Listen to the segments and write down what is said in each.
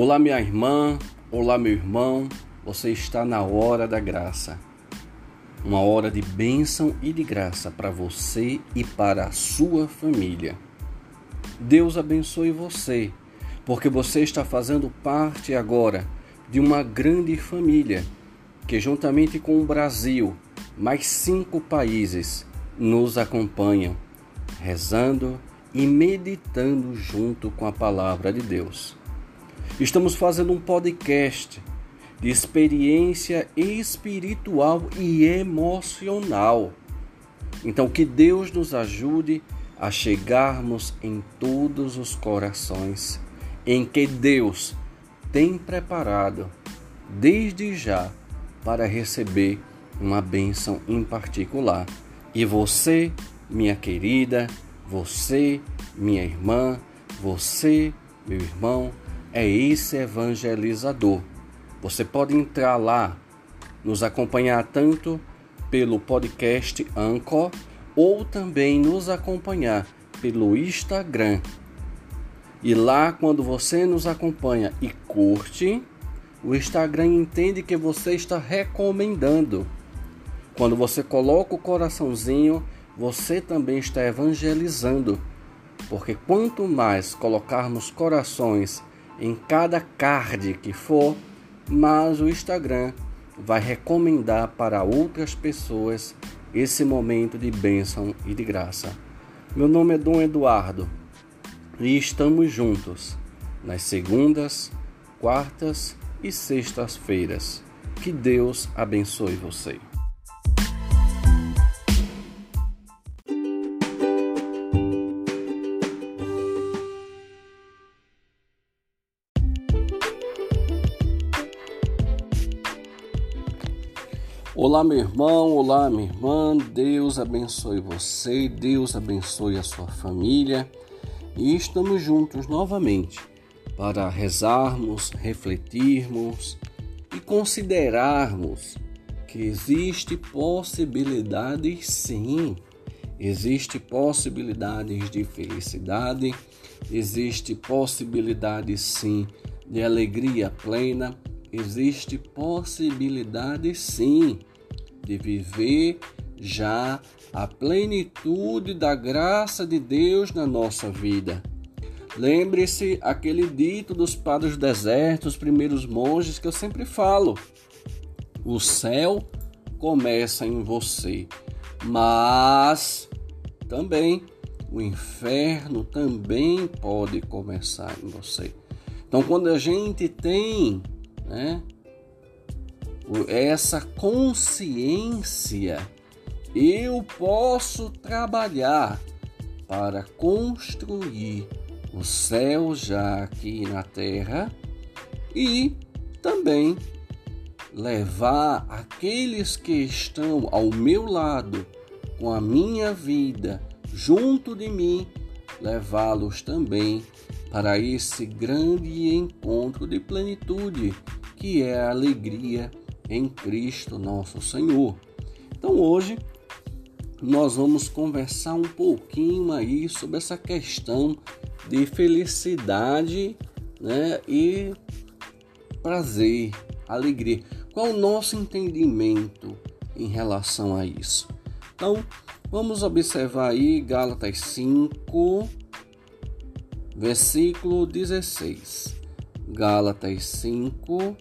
Olá, minha irmã, olá, meu irmão, você está na hora da graça. Uma hora de bênção e de graça para você e para a sua família. Deus abençoe você, porque você está fazendo parte agora de uma grande família que, juntamente com o Brasil, mais cinco países nos acompanham, rezando e meditando junto com a palavra de Deus. Estamos fazendo um podcast de experiência espiritual e emocional. Então, que Deus nos ajude a chegarmos em todos os corações em que Deus tem preparado desde já para receber uma bênção em particular. E você, minha querida, você, minha irmã, você, meu irmão, é esse evangelizador. Você pode entrar lá, nos acompanhar tanto pelo podcast Anchor ou também nos acompanhar pelo Instagram. E lá, quando você nos acompanha e curte, o Instagram entende que você está recomendando. Quando você coloca o coraçãozinho, você também está evangelizando. Porque quanto mais colocarmos corações em cada card que for, mas o Instagram vai recomendar para outras pessoas esse momento de bênção e de graça. Meu nome é Dom Eduardo e estamos juntos nas segundas, quartas e sextas-feiras. Que Deus abençoe você. Olá, meu irmão, olá, minha irmã. Deus abençoe você, Deus abençoe a sua família. E estamos juntos novamente para rezarmos, refletirmos e considerarmos que existe possibilidades sim, existe possibilidades de felicidade, existe possibilidades sim de alegria plena, existe possibilidade sim de viver já a plenitude da graça de Deus na nossa vida. Lembre-se aquele dito dos padres do deserto, os primeiros monges que eu sempre falo. O céu começa em você, mas também o inferno também pode começar em você. Então, quando a gente tem né, essa consciência, eu posso trabalhar para construir o céu já aqui na terra e também levar aqueles que estão ao meu lado com a minha vida junto de mim, levá-los também para esse grande encontro de plenitude que é a alegria em Cristo nosso Senhor. Então hoje nós vamos conversar um pouquinho aí sobre essa questão de felicidade, né, e prazer, alegria. Qual o nosso entendimento em relação a isso? Então, vamos observar aí Gálatas 5, versículo 16. Gálatas 5,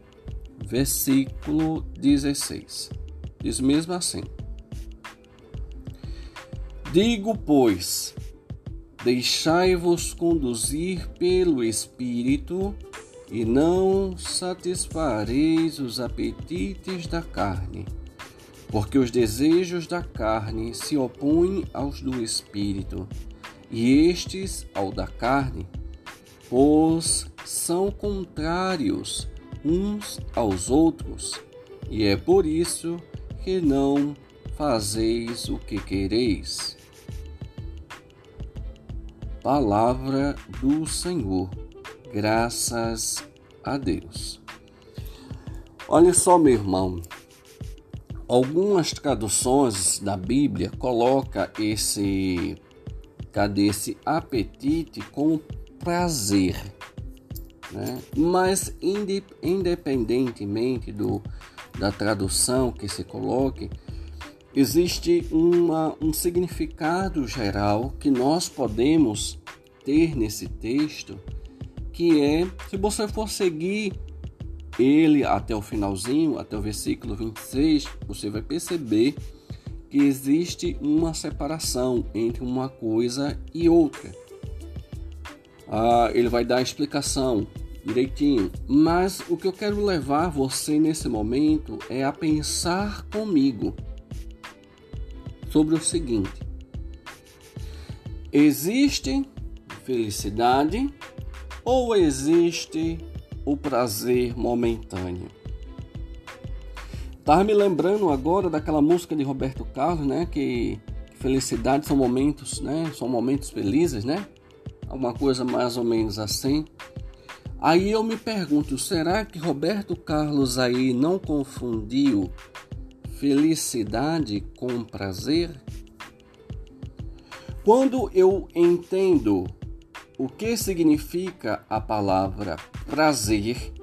versículo 16. Diz mesmo assim: Digo, pois, deixai-vos conduzir pelo Espírito e não satisfareis os apetites da carne, porque os desejos da carne se opõem aos do Espírito, e estes ao da carne, pois são contrários uns aos outros, e é por isso que não fazeis o que quereis. Palavra do Senhor, graças a Deus. Olha só, meu irmão, algumas traduções da Bíblia coloca esse cadê esse apetite com prazer. Né? mas independentemente do, da tradução que se coloque, existe uma, um significado geral que nós podemos ter nesse texto, que é, se você for seguir ele até o finalzinho, até o versículo 26, você vai perceber que existe uma separação entre uma coisa e outra. Ah, ele vai dar a explicação direitinho, mas o que eu quero levar você nesse momento é a pensar comigo sobre o seguinte: existe felicidade ou existe o prazer momentâneo? Tava me lembrando agora daquela música de Roberto Carlos, né? Que felicidade são momentos, né? São momentos felizes, né? Alguma coisa mais ou menos assim. Aí eu me pergunto, será que Roberto Carlos aí não confundiu felicidade com prazer? Quando eu entendo o que significa a palavra prazer,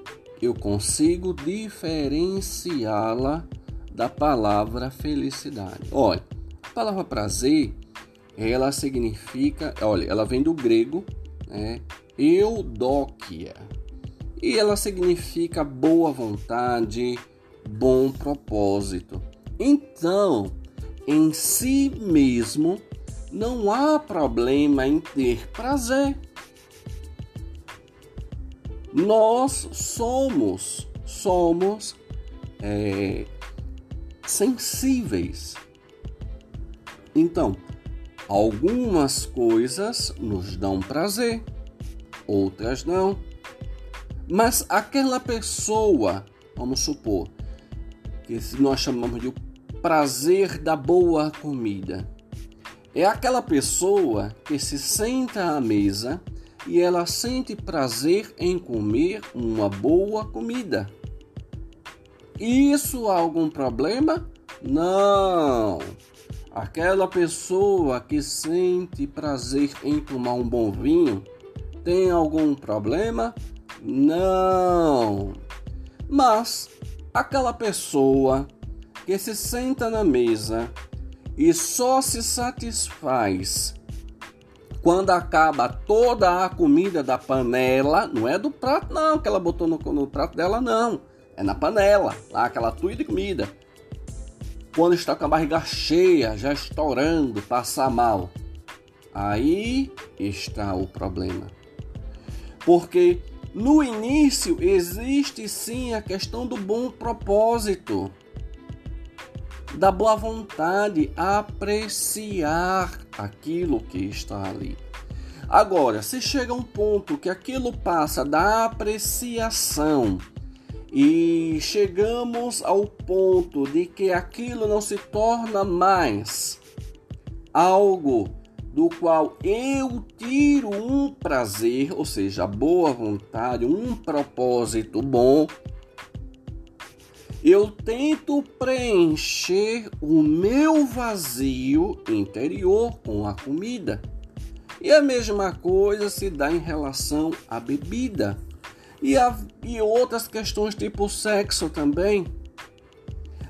eu consigo diferenciá-la da palavra felicidade. Olha, a palavra prazer, ela significa, olha, ela vem do grego, né? Eudóquia. E ela significa boa vontade, bom propósito. Então, em si mesmo, não há problema em ter prazer. Nós somos, somos é, sensíveis. Então, algumas coisas nos dão prazer, outras não. Mas aquela pessoa, vamos supor, que nós chamamos de prazer da boa comida, é aquela pessoa que se senta à mesa e ela sente prazer em comer uma boa comida. Isso há algum problema? Não. Aquela pessoa que sente prazer em tomar um bom vinho tem algum problema? Não. Mas aquela pessoa que se senta na mesa e só se satisfaz quando acaba toda a comida da panela, não é do prato não, que ela botou no, no prato dela não, é na panela, lá aquela tuia de comida. Quando está com a barriga cheia, já estourando, passar mal, aí está o problema. Porque no início existe sim a questão do bom propósito da boa vontade, apreciar aquilo que está ali. Agora, se chega um ponto que aquilo passa da apreciação e chegamos ao ponto de que aquilo não se torna mais algo do qual eu tiro um prazer, ou seja, boa vontade, um propósito bom, eu tento preencher o meu vazio interior com a comida. E a mesma coisa se dá em relação à bebida e, a, e outras questões tipo sexo também.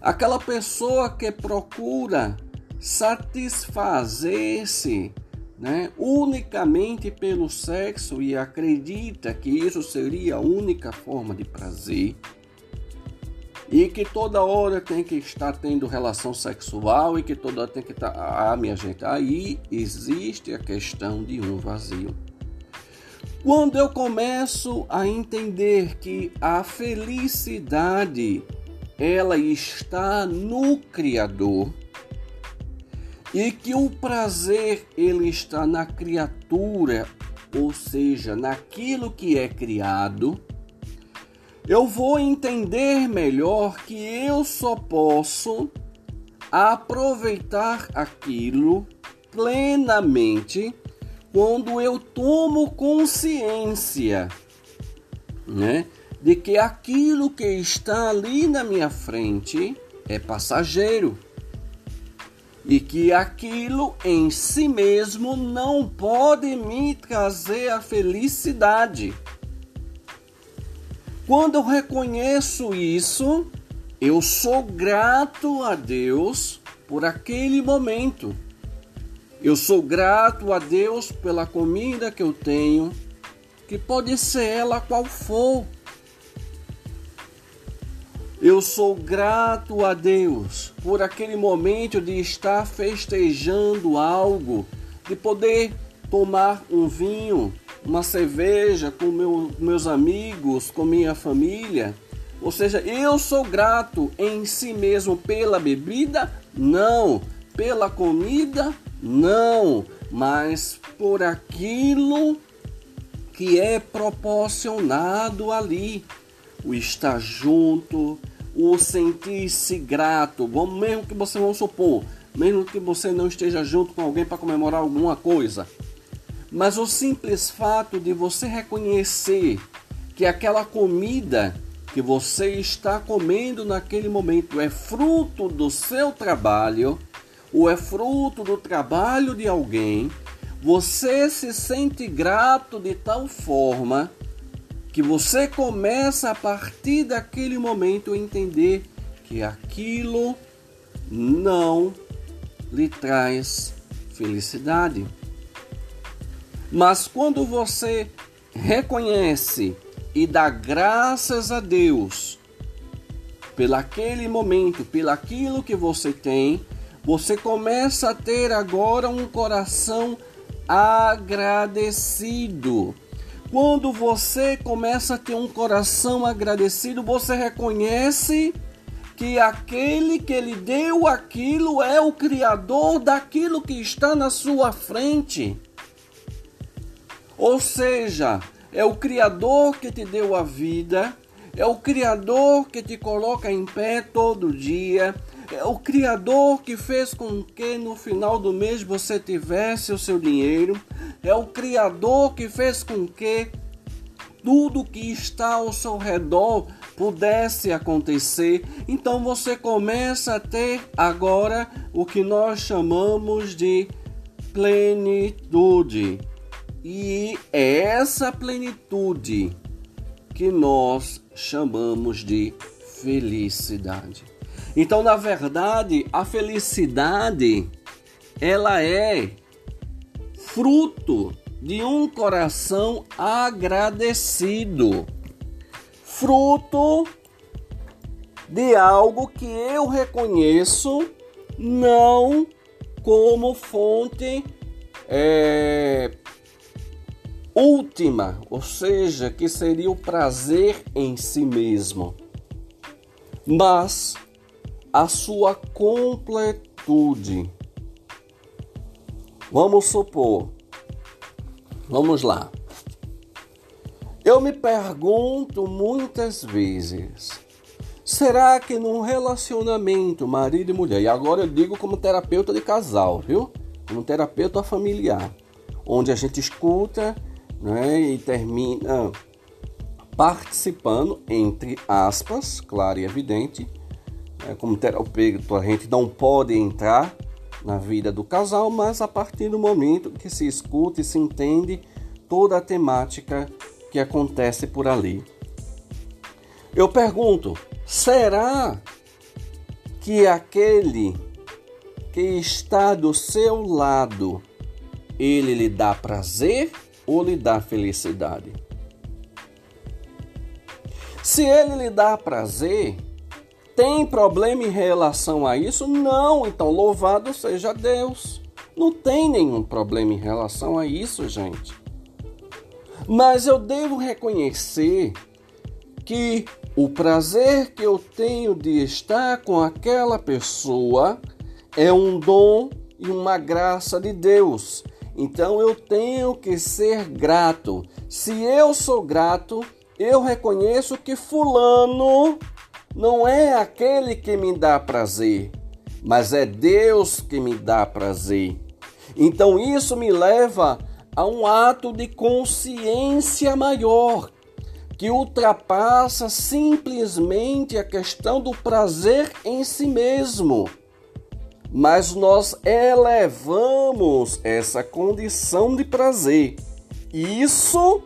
Aquela pessoa que procura satisfazer-se né, unicamente pelo sexo e acredita que isso seria a única forma de prazer e que toda hora tem que estar tendo relação sexual e que toda hora tem que estar. Ah, minha gente, aí existe a questão de um vazio. Quando eu começo a entender que a felicidade ela está no Criador e que o prazer ele está na criatura, ou seja, naquilo que é criado, eu vou entender melhor que eu só posso aproveitar aquilo plenamente quando eu tomo consciência, né, de que aquilo que está ali na minha frente é passageiro e que aquilo em si mesmo não pode me trazer a felicidade. Quando eu reconheço isso, eu sou grato a Deus por aquele momento. Eu sou grato a Deus pela comida que eu tenho, que pode ser ela qual for. Eu sou grato a Deus por aquele momento de estar festejando algo, de poder tomar um vinho, uma cerveja com meu, meus amigos, com minha família. Ou seja, eu sou grato em si mesmo pela bebida? Não. Pela comida? Não. Mas por aquilo que é proporcionado ali. O estar junto, o sentir-se grato, vamos, mesmo que você vamos supor, mesmo que você não esteja junto com alguém para comemorar alguma coisa, mas o simples fato de você reconhecer que aquela comida que você está comendo naquele momento é fruto do seu trabalho, ou é fruto do trabalho de alguém, você se sente grato de tal forma que você começa a partir daquele momento a entender que aquilo não lhe traz felicidade. Mas quando você reconhece e dá graças a Deus pelaquele momento, pelaquilo que você tem, você começa a ter agora um coração agradecido. Quando você começa a ter um coração agradecido, você reconhece que aquele que lhe deu aquilo é o Criador daquilo que está na sua frente. Ou seja, é o Criador que te deu a vida, é o Criador que te coloca em pé todo dia, é o Criador que fez com que no final do mês você tivesse o seu dinheiro, é o Criador que fez com que tudo que está ao seu redor pudesse acontecer. Então você começa a ter agora o que nós chamamos de plenitude. E é essa plenitude que nós chamamos de felicidade. Então, na verdade, a felicidade ela é fruto de um coração agradecido, fruto de algo que eu reconheço não como fonte é, última, ou seja, que seria o prazer em si mesmo, mas a sua completude. Vamos supor, vamos lá. Eu me pergunto muitas vezes: será que num relacionamento marido e mulher, e agora eu digo como terapeuta de casal, viu? Como terapeuta familiar, onde a gente escuta né, e termina participando, entre aspas, claro e evidente, né, como terapeuta, a gente não pode entrar na vida do casal, mas a partir do momento que se escuta e se entende toda a temática que acontece por ali. Eu pergunto: será que aquele que está do seu lado ele lhe dá prazer ou lhe dá felicidade? Se ele lhe dá prazer, tem problema em relação a isso? Não, então louvado seja Deus. Não tem nenhum problema em relação a isso, gente. Mas eu devo reconhecer que o prazer que eu tenho de estar com aquela pessoa é um dom e uma graça de Deus. Então eu tenho que ser grato. Se eu sou grato, eu reconheço que Fulano não é aquele que me dá prazer, mas é Deus que me dá prazer. Então isso me leva a um ato de consciência maior, que ultrapassa simplesmente a questão do prazer em si mesmo. Mas nós elevamos essa condição de prazer. Isso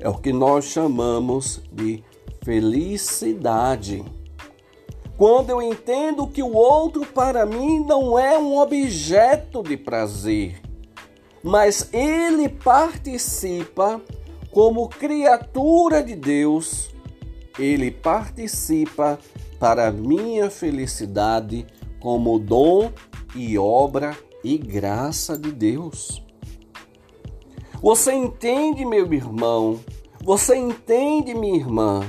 É o que nós chamamos de felicidade. Quando eu entendo que o outro para mim não é um objeto de prazer, mas ele participa como criatura de Deus, ele participa para minha felicidade como dom e obra e graça de Deus. Você entende, meu irmão? Você entende, minha irmã,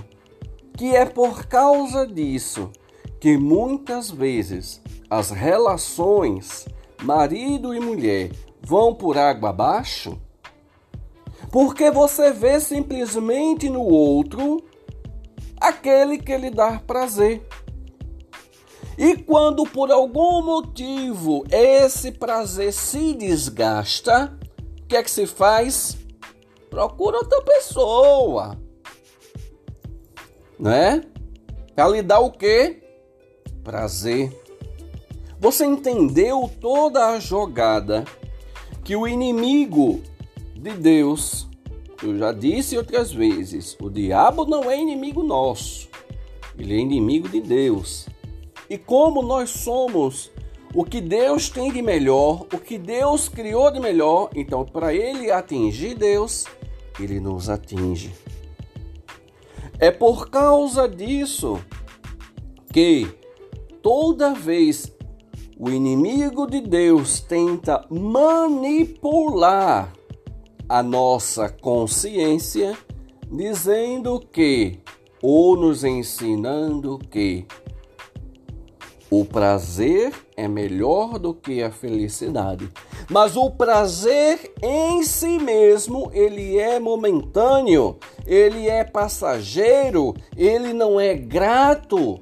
que é por causa disso que muitas vezes as relações marido e mulher vão por água abaixo? Porque você vê simplesmente no outro aquele que lhe dá prazer. E quando por algum motivo esse prazer se desgasta, o que é que se faz? Procura outra pessoa. Né? Para lhe dar o quê? Prazer. Você entendeu toda a jogada que o inimigo de Deus, eu já disse outras vezes, o diabo não é inimigo nosso, ele é inimigo de Deus. E como nós somos o que Deus tem de melhor, o que Deus criou de melhor, então para ele atingir Deus, ele nos atinge. É por causa disso que toda vez o inimigo de Deus tenta manipular a nossa consciência, dizendo que, ou nos ensinando que o prazer é melhor do que a felicidade. Mas o prazer em si mesmo, ele é momentâneo, ele é passageiro, ele não é grato,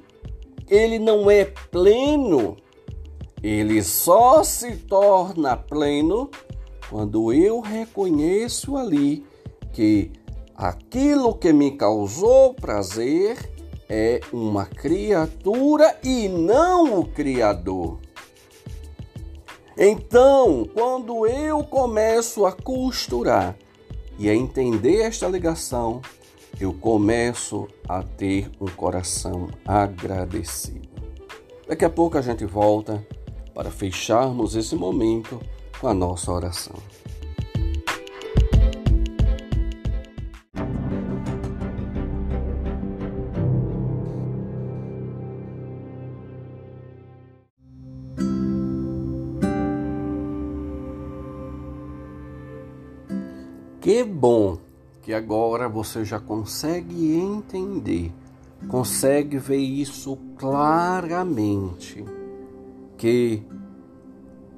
ele não é pleno. Ele só se torna pleno quando eu reconheço ali que aquilo que me causou prazer é uma criatura e não o Criador. Então, quando eu começo a costurar e a entender esta ligação, eu começo a ter um coração agradecido. Daqui a pouco a gente volta para fecharmos esse momento com a nossa oração. Que bom que agora você já consegue entender, consegue ver isso claramente, que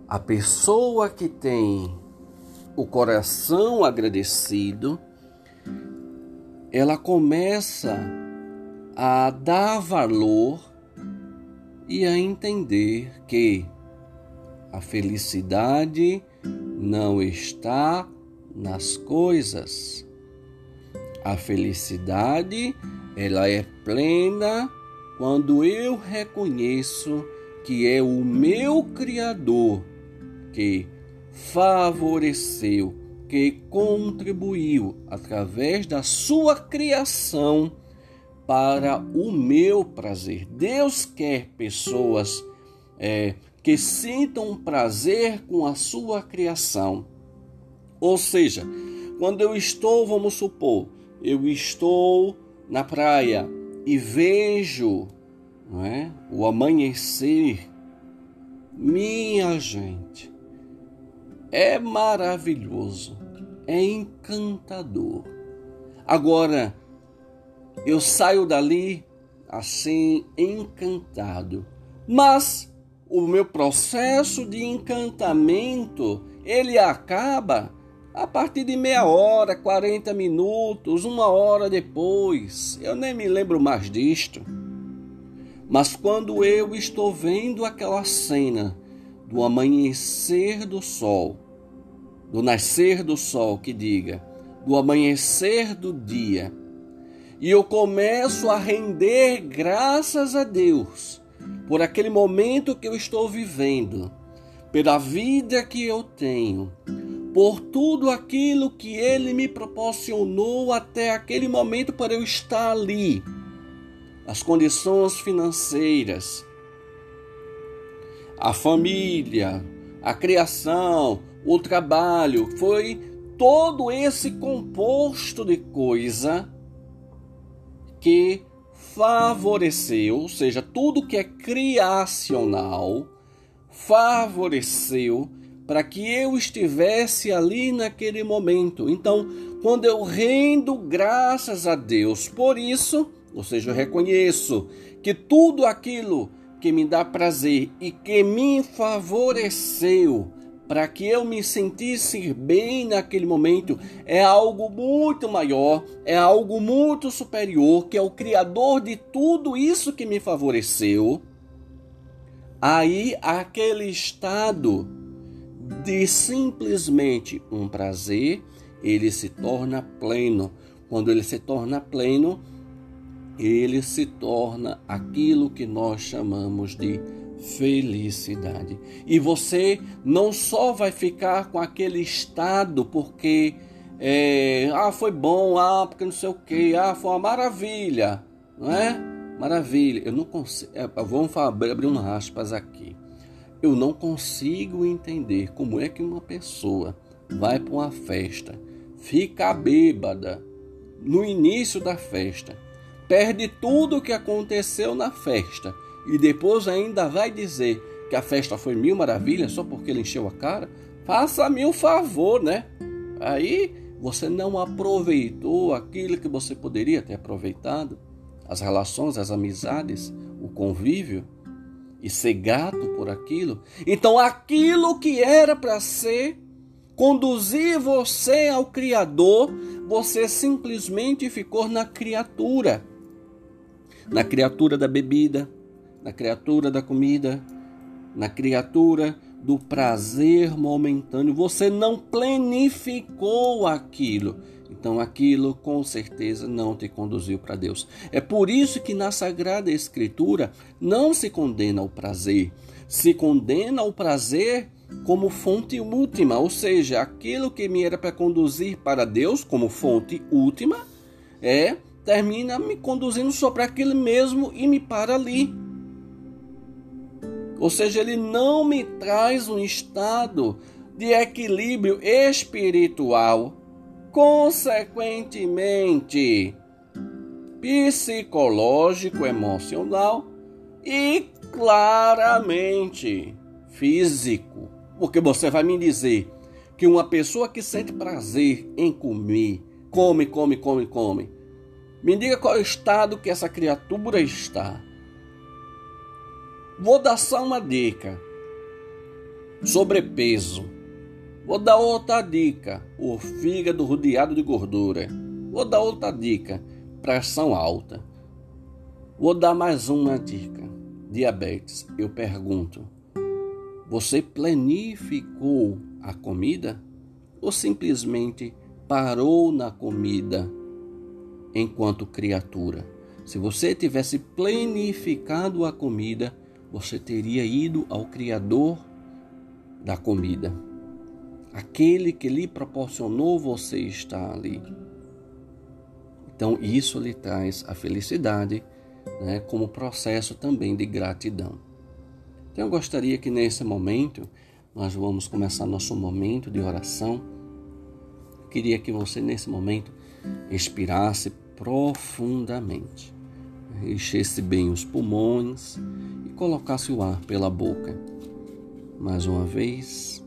a pessoa que tem o coração agradecido, ela começa a dar valor e a entender que a felicidade não está nas coisas. A felicidade, ela é plena quando eu reconheço que é o meu criador que favoreceu, que contribuiu através da sua criação para o meu prazer. Deus quer pessoas é, que sintam prazer com a sua criação. Ou seja, quando eu estou, vamos supor, eu estou na praia e vejo não é, o amanhecer, minha gente, é maravilhoso, é encantador. Agora, eu saio dali assim encantado, mas o meu processo de encantamento ele acaba a partir de meia hora, 40 minutos, uma hora depois. Eu nem me lembro mais disto. Mas quando eu estou vendo aquela cena do amanhecer do sol, do nascer do sol, que diga, do amanhecer do dia, e eu começo a render graças a Deus por aquele momento que eu estou vivendo, pela vida que eu tenho, por tudo aquilo que Ele me proporcionou até aquele momento para eu estar ali. As condições financeiras, a família, a criação, o trabalho, foi todo esse composto de coisa que favoreceu, ou seja, tudo que é criacional, favoreceu para que eu estivesse ali naquele momento. Então, quando eu rendo graças a Deus por isso, ou seja, eu reconheço que tudo aquilo que me dá prazer e que me favoreceu para que eu me sentisse bem naquele momento é algo muito maior, é algo muito superior, que é o Criador de tudo isso que me favoreceu. Aí, aquele estado de simplesmente um prazer, ele se torna pleno. Quando ele se torna pleno, ele se torna aquilo que nós chamamos de felicidade. E você não só vai ficar com aquele estado porque é, ah, foi bom, ah, porque não sei o que, ah, foi uma maravilha, não é? Maravilha. Eu não consigo. É, vamos abrir umas aspas aqui. Eu não consigo entender como é que uma pessoa vai para uma festa, fica bêbada no início da festa, perde tudo o que aconteceu na festa e depois ainda vai dizer que a festa foi mil maravilhas só porque ele encheu a cara, faça-me um favor, né? Aí você não aproveitou aquilo que você poderia ter aproveitado, as relações, as amizades, o convívio, e ser grato por aquilo. Então, aquilo que era para ser, conduzir você ao Criador, você simplesmente ficou na criatura. Na criatura da bebida, na criatura da comida, na criatura do prazer momentâneo. Você não planificou aquilo. Então aquilo com certeza não te conduziu para Deus. É por isso que na Sagrada Escritura não se condena o prazer, se condena o prazer como fonte última, ou seja, aquilo que me era para conduzir para Deus como fonte última, é termina me conduzindo só para aquele mesmo e me para ali. Ou seja, ele não me traz um estado de equilíbrio espiritual, consequentemente psicológico, emocional e claramente físico. Porque você vai me dizer que uma pessoa que sente prazer em comer, come, come, come, come. Me diga qual é o estado que essa criatura está. Vou dar só uma dica. Sobrepeso. Vou dar outra dica. O fígado rodeado de gordura. Vou dar outra dica. Pressão alta. Vou dar mais uma dica. Diabetes. Eu pergunto: você planificou a comida ou simplesmente parou na comida enquanto criatura? Se você tivesse planificado a comida, você teria ido ao Criador da comida, aquele que lhe proporcionou você estar ali. Então, isso lhe traz a felicidade, né, como processo também de gratidão. Então, eu gostaria que nesse momento, nós vamos começar nosso momento de oração. Eu queria que você, nesse momento, expirasse profundamente, enchesse bem os pulmões colocasse o ar pela boca. Mais uma vez.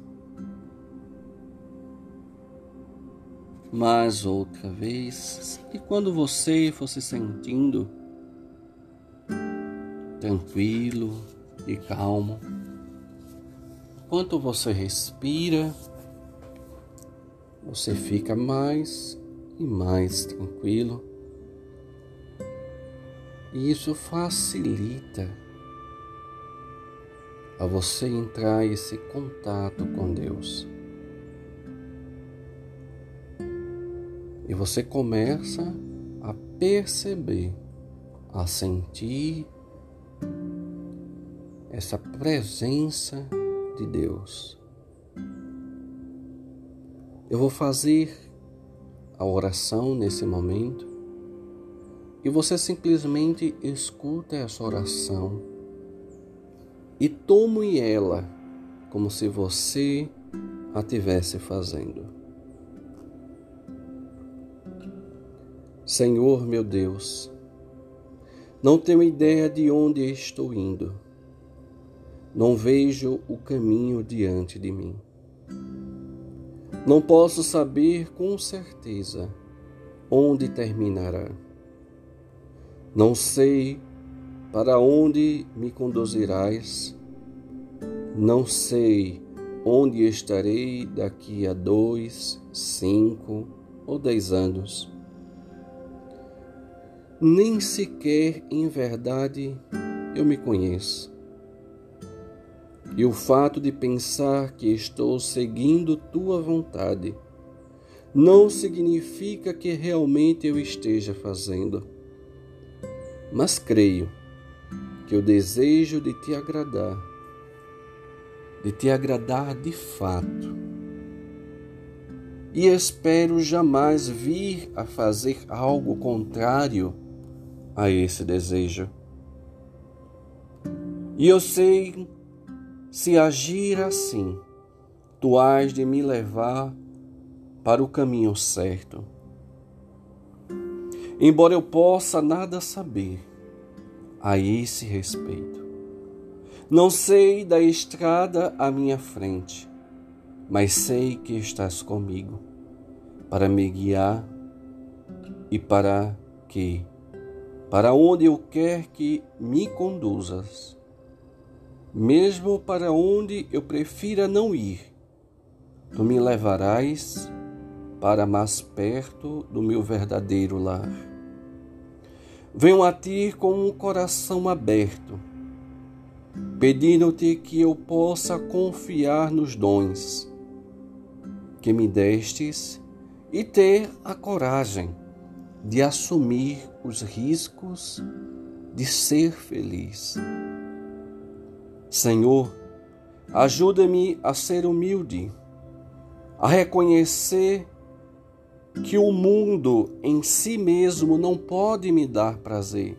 Mais outra vez. E quando você for se sentindo tranquilo e calmo, enquanto você respira, você fica mais e mais tranquilo. E isso facilita a você entrar esse contato com Deus. E você começa a perceber, a sentir essa presença de Deus. Eu vou fazer a oração nesse momento e você simplesmente escuta essa oração e tome ela como se você a tivesse fazendo. Senhor meu Deus, não tenho ideia de onde estou indo. Não vejo o caminho diante de mim. Não posso saber com certeza onde terminará. Não sei para onde me conduzirás. Não sei onde estarei daqui a dois, cinco ou dez anos nem sequer em verdade eu me conheço. E o fato de pensar que estou seguindo tua vontade não significa que realmente eu esteja fazendo. Mas creio que o desejo de te agradar, de te agradar de fato, e espero jamais vir a fazer algo contrário a esse desejo. E eu sei, se agir assim, tu de me levar para o caminho certo. Embora eu possa nada saber a esse respeito. Não sei da estrada à minha frente, mas sei que estás comigo para me guiar e para que para onde eu quer que me conduzas, mesmo para onde eu prefira não ir, tu me levarás para mais perto do meu verdadeiro lar. Venho a ti com um coração aberto, pedindo-te que eu possa confiar nos dons que me destes e ter a coragem de assumir os riscos de ser feliz. Senhor, ajuda-me a ser humilde, a reconhecer que o mundo em si mesmo não pode me dar prazer,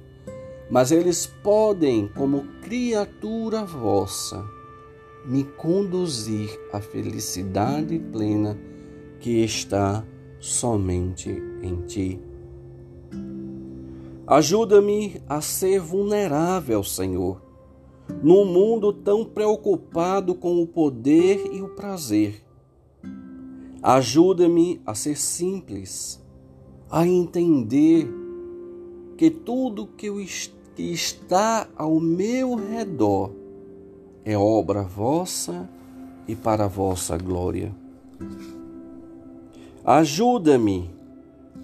mas eles podem, como criatura vossa, me conduzir à felicidade plena que está somente em ti. Ajuda-me a ser vulnerável, Senhor, num mundo tão preocupado com o poder e o prazer. Ajuda-me a ser simples, a entender que tudo que, eu, que está ao meu redor é obra vossa e para vossa glória. Ajuda-me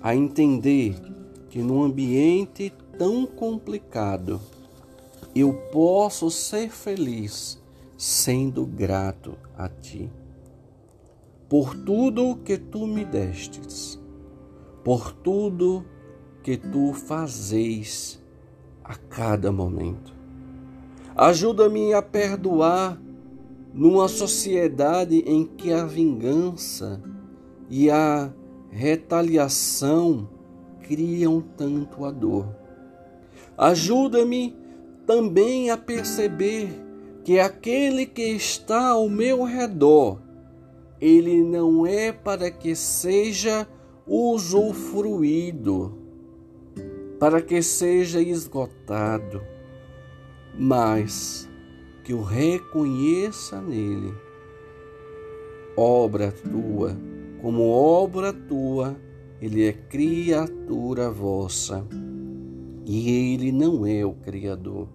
a entender que num ambiente tão complicado eu posso ser feliz sendo grato a ti. Por tudo que tu me destes, por tudo que tu fazes a cada momento. Ajuda-me a perdoar numa sociedade em que a vingança e a retaliação criam tanto a dor. Ajuda-me também a perceber que aquele que está ao meu redor, ele não é para que seja usufruído, para que seja esgotado, mas que o reconheça nele, obra tua, como obra tua ele é criatura vossa e ele não é o Criador.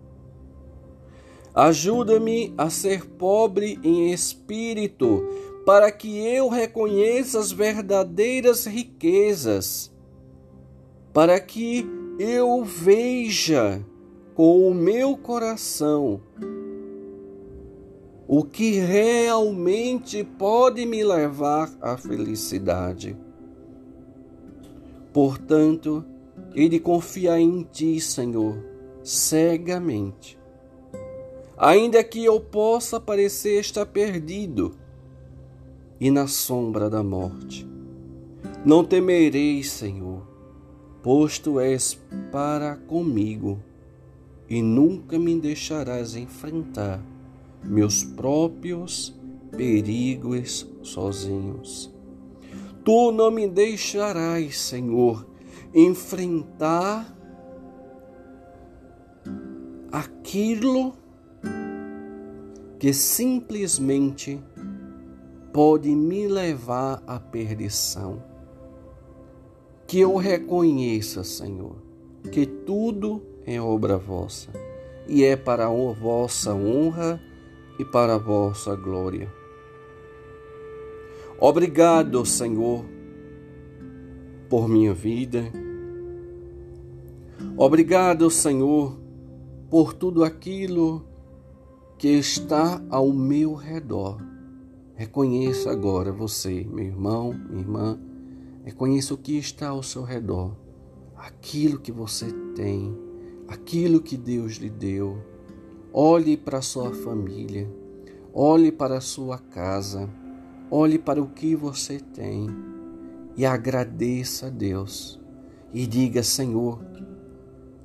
Ajuda-me a ser pobre em espírito, para que eu reconheça as verdadeiras riquezas, para que eu veja com o meu coração o que realmente pode me levar à felicidade. Portanto, e de confiar em Ti, Senhor, cegamente. Ainda que eu possa parecer estar perdido, e na sombra da morte. Não temerei, Senhor, pois tu és para comigo e nunca me deixarás enfrentar meus próprios perigos sozinhos. Tu não me deixarás, Senhor, enfrentar aquilo que simplesmente pode me levar à perdição. Que eu reconheça, Senhor, que tudo é obra vossa e é para a vossa honra e para a vossa glória. Obrigado, Senhor, por minha vida. Obrigado, Senhor, por tudo aquilo que está ao meu redor. Reconheça agora você, meu irmão, minha irmã, reconheça o que está ao seu redor, aquilo que você tem, aquilo que Deus lhe deu. Olhe para sua família, olhe para a sua casa, olhe para o que você tem e agradeça a Deus e diga: Senhor,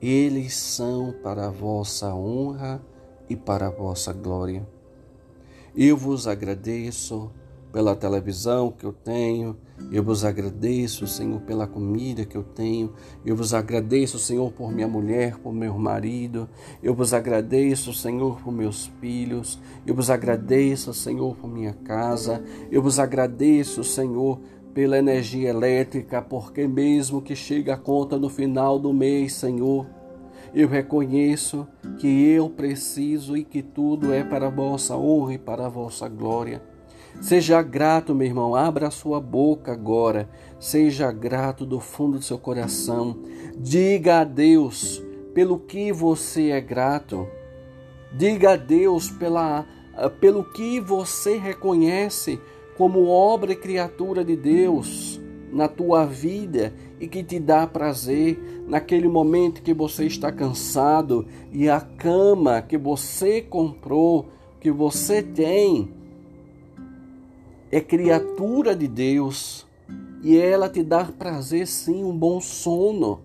eles são para a vossa honra e para a vossa glória. Eu vos agradeço pela televisão que eu tenho, eu vos agradeço, Senhor, pela comida que eu tenho, eu vos agradeço, Senhor, por minha mulher, por meu marido, eu vos agradeço, Senhor, por meus filhos, eu vos agradeço, Senhor, por minha casa, eu vos agradeço, Senhor, pela energia elétrica, porque mesmo que chegue a conta no final do mês, Senhor, eu reconheço que eu preciso e que tudo é para a vossa honra e para a vossa glória. Seja grato, meu irmão, abra a sua boca agora. Seja grato do fundo do seu coração. Diga a Deus pelo que você é grato. Diga a Deus pela, pelo que você reconhece como obra e criatura de Deus na tua vida e que te dá prazer naquele momento que você está cansado e a cama que você comprou, que você tem, é criatura de Deus e ela te dá prazer sim, um bom sono.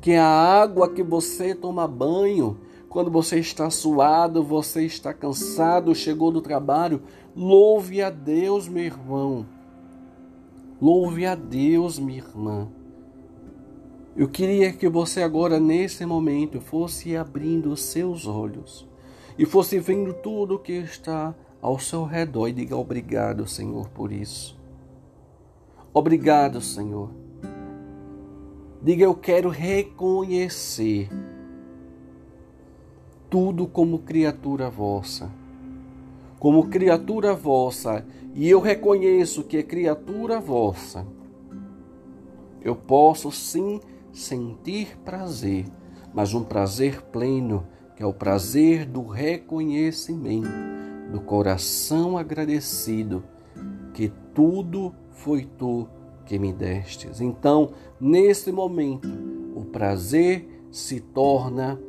Que a água que você toma banho, quando você está suado, você está cansado, chegou do trabalho, louve a Deus, meu irmão Louve a Deus, minha irmã. Eu queria que você agora, nesse momento, fosse abrindo os seus olhos e fosse vendo tudo o que está ao seu redor e diga obrigado, Senhor, por isso. Obrigado, Senhor. Diga eu quero reconhecer tudo como criatura vossa como criatura vossa, e eu reconheço que é criatura vossa, eu posso sim sentir prazer, mas um prazer pleno, que é o prazer do reconhecimento, do coração agradecido, que tudo foi tu que me destes. Então, nesse momento, o prazer se torna,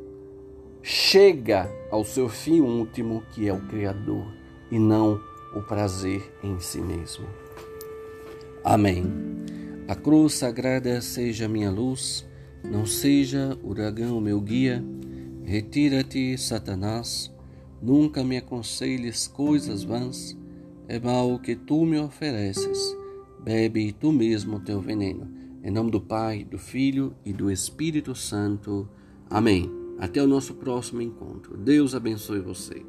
chega ao seu fim último, que é o Criador e não o prazer em si mesmo. Amém. A cruz sagrada seja minha luz, não seja uragão meu guia. Retira-te, Satanás, nunca me aconselhes coisas vãs. É mal que tu me ofereces, bebe tu mesmo teu veneno. Em nome do Pai, do Filho e do Espírito Santo. Amém. Até o nosso próximo encontro. Deus abençoe você.